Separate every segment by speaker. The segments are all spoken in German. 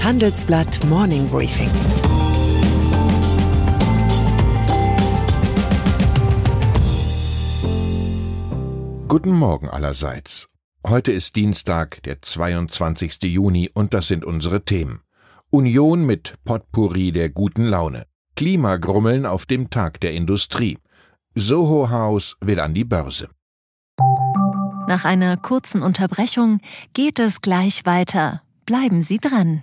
Speaker 1: Das Handelsblatt Morning Briefing.
Speaker 2: Guten Morgen allerseits. Heute ist Dienstag, der 22. Juni und das sind unsere Themen. Union mit Potpourri der guten Laune. Klimagrummeln auf dem Tag der Industrie. Soho House will an die Börse.
Speaker 3: Nach einer kurzen Unterbrechung geht es gleich weiter. Bleiben Sie dran.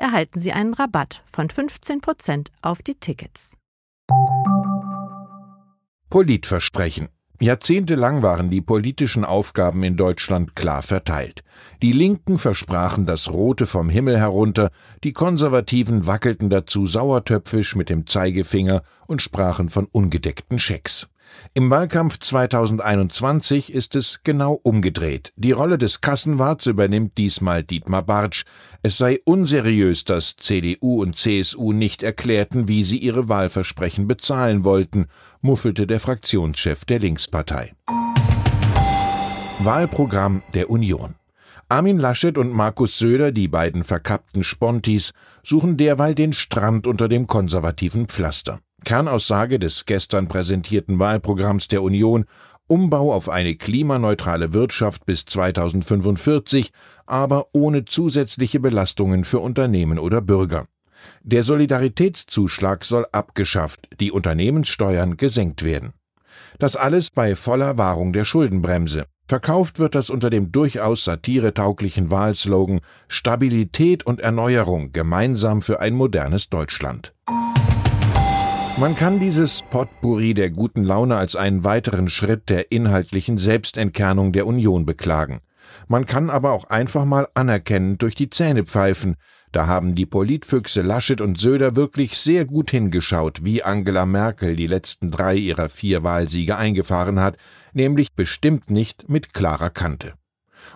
Speaker 4: erhalten Sie einen Rabatt von 15% auf die Tickets.
Speaker 2: Politversprechen. Jahrzehntelang waren die politischen Aufgaben in Deutschland klar verteilt. Die Linken versprachen das Rote vom Himmel herunter, die Konservativen wackelten dazu sauertöpfisch mit dem Zeigefinger und sprachen von ungedeckten Schecks. Im Wahlkampf 2021 ist es genau umgedreht. Die Rolle des Kassenwarts übernimmt diesmal Dietmar Bartsch. Es sei unseriös, dass CDU und CSU nicht erklärten, wie sie ihre Wahlversprechen bezahlen wollten, muffelte der Fraktionschef der Linkspartei. Wahlprogramm der Union. Armin Laschet und Markus Söder, die beiden verkappten Spontis, suchen derweil den Strand unter dem konservativen Pflaster. Kernaussage des gestern präsentierten Wahlprogramms der Union Umbau auf eine klimaneutrale Wirtschaft bis 2045, aber ohne zusätzliche Belastungen für Unternehmen oder Bürger. Der Solidaritätszuschlag soll abgeschafft, die Unternehmenssteuern gesenkt werden. Das alles bei voller Wahrung der Schuldenbremse. Verkauft wird das unter dem durchaus satiretauglichen Wahlslogan Stabilität und Erneuerung gemeinsam für ein modernes Deutschland. Man kann dieses Potpourri der guten Laune als einen weiteren Schritt der inhaltlichen Selbstentkernung der Union beklagen. Man kann aber auch einfach mal anerkennend durch die Zähne pfeifen. Da haben die Politfüchse Laschet und Söder wirklich sehr gut hingeschaut, wie Angela Merkel die letzten drei ihrer vier Wahlsiege eingefahren hat, nämlich bestimmt nicht mit klarer Kante.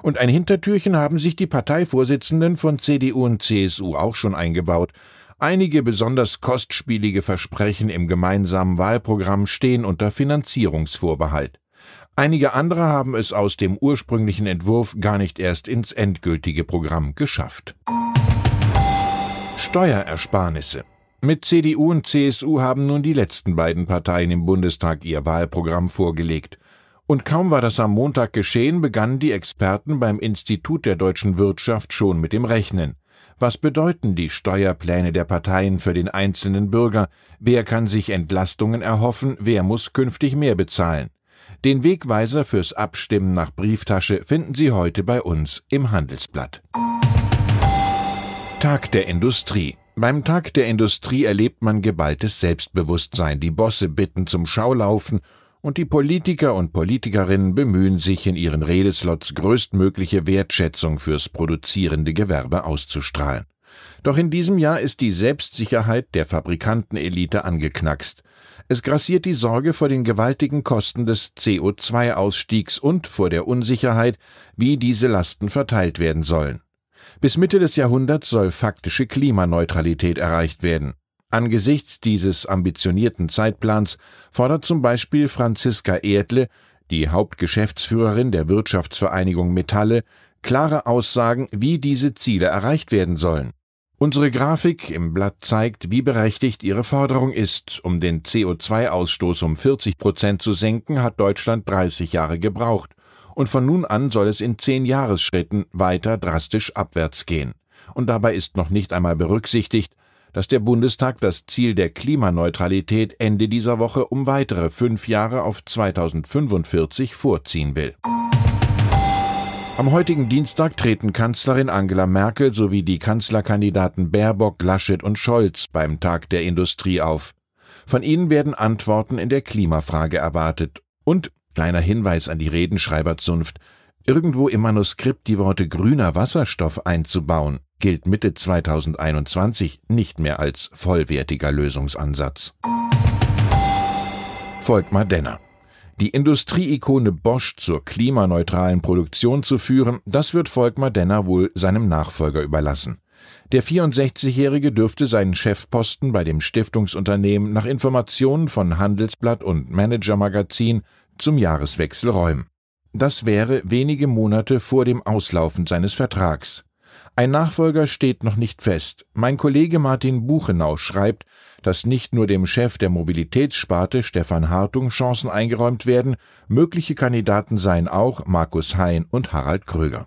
Speaker 2: Und ein Hintertürchen haben sich die Parteivorsitzenden von CDU und CSU auch schon eingebaut. Einige besonders kostspielige Versprechen im gemeinsamen Wahlprogramm stehen unter Finanzierungsvorbehalt. Einige andere haben es aus dem ursprünglichen Entwurf gar nicht erst ins endgültige Programm geschafft. Steuerersparnisse. Mit CDU und CSU haben nun die letzten beiden Parteien im Bundestag ihr Wahlprogramm vorgelegt. Und kaum war das am Montag geschehen, begannen die Experten beim Institut der deutschen Wirtschaft schon mit dem Rechnen. Was bedeuten die Steuerpläne der Parteien für den einzelnen Bürger? Wer kann sich Entlastungen erhoffen? Wer muss künftig mehr bezahlen? Den Wegweiser fürs Abstimmen nach Brieftasche finden Sie heute bei uns im Handelsblatt. Tag der Industrie. Beim Tag der Industrie erlebt man geballtes Selbstbewusstsein. Die Bosse bitten zum Schaulaufen und die Politiker und Politikerinnen bemühen sich, in ihren Redeslots größtmögliche Wertschätzung fürs produzierende Gewerbe auszustrahlen. Doch in diesem Jahr ist die Selbstsicherheit der Fabrikantenelite angeknackst. Es grassiert die Sorge vor den gewaltigen Kosten des CO2-Ausstiegs und vor der Unsicherheit, wie diese Lasten verteilt werden sollen. Bis Mitte des Jahrhunderts soll faktische Klimaneutralität erreicht werden. Angesichts dieses ambitionierten Zeitplans fordert zum Beispiel Franziska Erdle, die Hauptgeschäftsführerin der Wirtschaftsvereinigung Metalle, klare Aussagen, wie diese Ziele erreicht werden sollen. Unsere Grafik im Blatt zeigt, wie berechtigt ihre Forderung ist. Um den CO2-Ausstoß um 40 Prozent zu senken, hat Deutschland 30 Jahre gebraucht. Und von nun an soll es in zehn Jahresschritten weiter drastisch abwärts gehen. Und dabei ist noch nicht einmal berücksichtigt, dass der Bundestag das Ziel der Klimaneutralität Ende dieser Woche um weitere fünf Jahre auf 2045 vorziehen will. Am heutigen Dienstag treten Kanzlerin Angela Merkel sowie die Kanzlerkandidaten Baerbock, Laschet und Scholz beim Tag der Industrie auf. Von ihnen werden Antworten in der Klimafrage erwartet. Und, kleiner Hinweis an die Redenschreiberzunft, Irgendwo im Manuskript die Worte grüner Wasserstoff einzubauen, gilt Mitte 2021 nicht mehr als vollwertiger Lösungsansatz. Volkmar Denner die Industrieikone Bosch zur klimaneutralen Produktion zu führen, das wird Volkmar Denner wohl seinem Nachfolger überlassen. Der 64-Jährige dürfte seinen Chefposten bei dem Stiftungsunternehmen nach Informationen von Handelsblatt und Manager-Magazin zum Jahreswechsel räumen. Das wäre wenige Monate vor dem Auslaufen seines Vertrags. Ein Nachfolger steht noch nicht fest. Mein Kollege Martin Buchenau schreibt, dass nicht nur dem Chef der Mobilitätssparte Stefan Hartung Chancen eingeräumt werden, mögliche Kandidaten seien auch Markus Hein und Harald Kröger.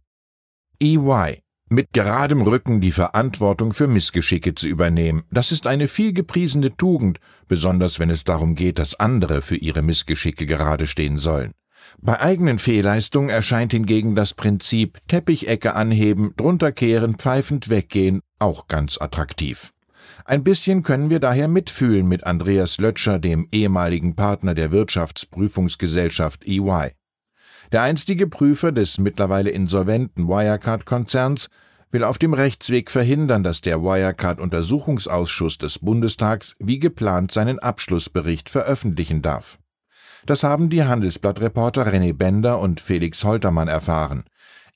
Speaker 2: EY mit geradem Rücken die Verantwortung für Missgeschicke zu übernehmen, das ist eine viel gepriesene Tugend, besonders wenn es darum geht, dass andere für ihre Missgeschicke gerade stehen sollen. Bei eigenen Fehlleistungen erscheint hingegen das Prinzip Teppichecke anheben, drunter kehren, pfeifend weggehen auch ganz attraktiv. Ein bisschen können wir daher mitfühlen mit Andreas Lötscher, dem ehemaligen Partner der Wirtschaftsprüfungsgesellschaft EY. Der einstige Prüfer des mittlerweile insolventen Wirecard-Konzerns will auf dem Rechtsweg verhindern, dass der Wirecard-Untersuchungsausschuss des Bundestags wie geplant seinen Abschlussbericht veröffentlichen darf. Das haben die Handelsblattreporter René Bender und Felix Holtermann erfahren.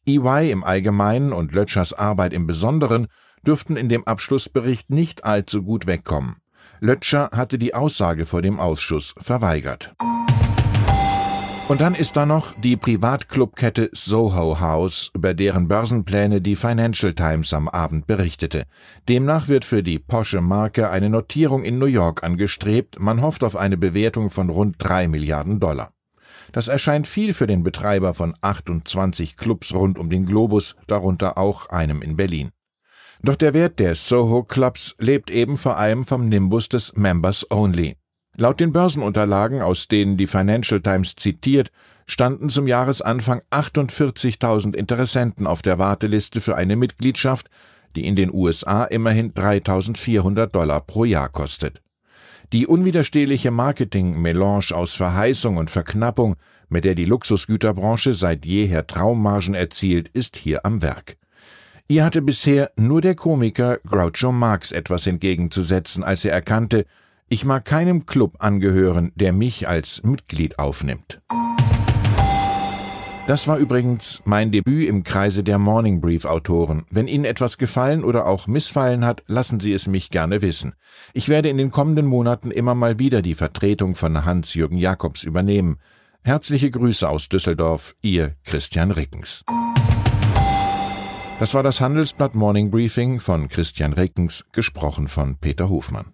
Speaker 2: EY im Allgemeinen und Lötschers Arbeit im Besonderen dürften in dem Abschlussbericht nicht allzu gut wegkommen. Lötscher hatte die Aussage vor dem Ausschuss verweigert. Und dann ist da noch die Privatclubkette Soho House, über deren Börsenpläne die Financial Times am Abend berichtete. Demnach wird für die Porsche Marke eine Notierung in New York angestrebt, man hofft auf eine Bewertung von rund drei Milliarden Dollar. Das erscheint viel für den Betreiber von 28 Clubs rund um den Globus, darunter auch einem in Berlin. Doch der Wert der Soho Clubs lebt eben vor allem vom Nimbus des Members Only. Laut den Börsenunterlagen, aus denen die Financial Times zitiert, standen zum Jahresanfang 48.000 Interessenten auf der Warteliste für eine Mitgliedschaft, die in den USA immerhin 3.400 Dollar pro Jahr kostet. Die unwiderstehliche Marketing-Melange aus Verheißung und Verknappung, mit der die Luxusgüterbranche seit jeher Traummargen erzielt, ist hier am Werk. Ihr hatte bisher nur der Komiker Groucho Marx etwas entgegenzusetzen, als er erkannte, ich mag keinem Club angehören, der mich als Mitglied aufnimmt. Das war übrigens mein Debüt im Kreise der Morning Brief Autoren. Wenn Ihnen etwas gefallen oder auch missfallen hat, lassen Sie es mich gerne wissen. Ich werde in den kommenden Monaten immer mal wieder die Vertretung von Hans-Jürgen Jakobs übernehmen. Herzliche Grüße aus Düsseldorf, Ihr Christian Rickens. Das war das Handelsblatt Morning Briefing von Christian Rickens, gesprochen von Peter Hofmann.